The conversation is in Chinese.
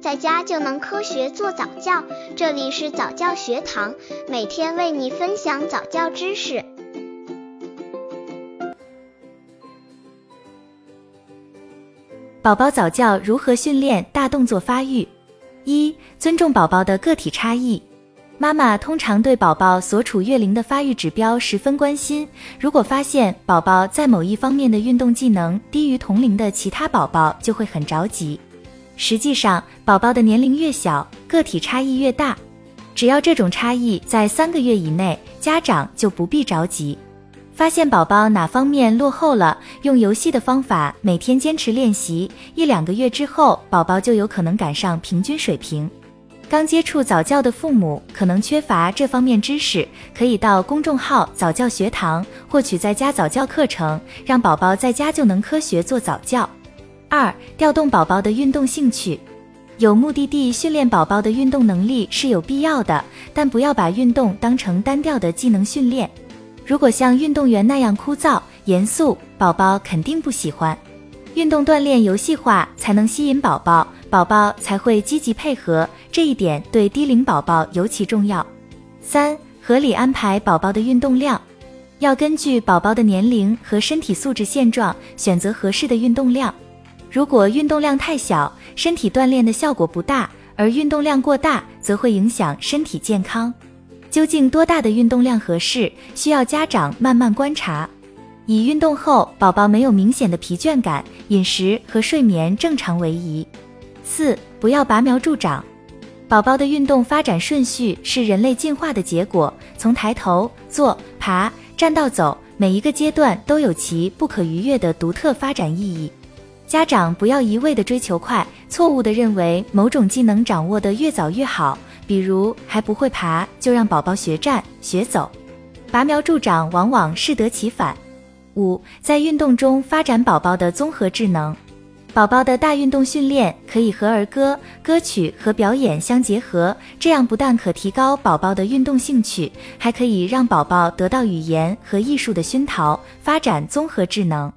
在家就能科学做早教。这里是早教学堂，每天为你分享早教知识。宝宝早教如何训练大动作发育？一、尊重宝宝的个体差异。妈妈通常对宝宝所处月龄的发育指标十分关心。如果发现宝宝在某一方面的运动技能低于同龄的其他宝宝，就会很着急。实际上，宝宝的年龄越小，个体差异越大。只要这种差异在三个月以内，家长就不必着急。发现宝宝哪方面落后了，用游戏的方法每天坚持练习，一两个月之后，宝宝就有可能赶上平均水平。刚接触早教的父母可能缺乏这方面知识，可以到公众号早教学堂获取在家早教课程，让宝宝在家就能科学做早教。二、调动宝宝的运动兴趣，有目的地训练宝宝的运动能力是有必要的，但不要把运动当成单调的技能训练。如果像运动员那样枯燥严肃，宝宝肯定不喜欢。运动锻炼游戏化才能吸引宝宝。宝宝才会积极配合，这一点对低龄宝宝尤其重要。三、合理安排宝宝的运动量，要根据宝宝的年龄和身体素质现状选择合适的运动量。如果运动量太小，身体锻炼的效果不大；而运动量过大，则会影响身体健康。究竟多大的运动量合适，需要家长慢慢观察。以运动后宝宝没有明显的疲倦感，饮食和睡眠正常为宜。四，不要拔苗助长。宝宝的运动发展顺序是人类进化的结果，从抬头、坐、爬、站到走，每一个阶段都有其不可逾越的独特发展意义。家长不要一味的追求快，错误的认为某种技能掌握的越早越好，比如还不会爬就让宝宝学站、学走，拔苗助长往往适得其反。五，在运动中发展宝宝的综合智能。宝宝的大运动训练可以和儿歌、歌曲和表演相结合，这样不但可提高宝宝的运动兴趣，还可以让宝宝得到语言和艺术的熏陶，发展综合智能。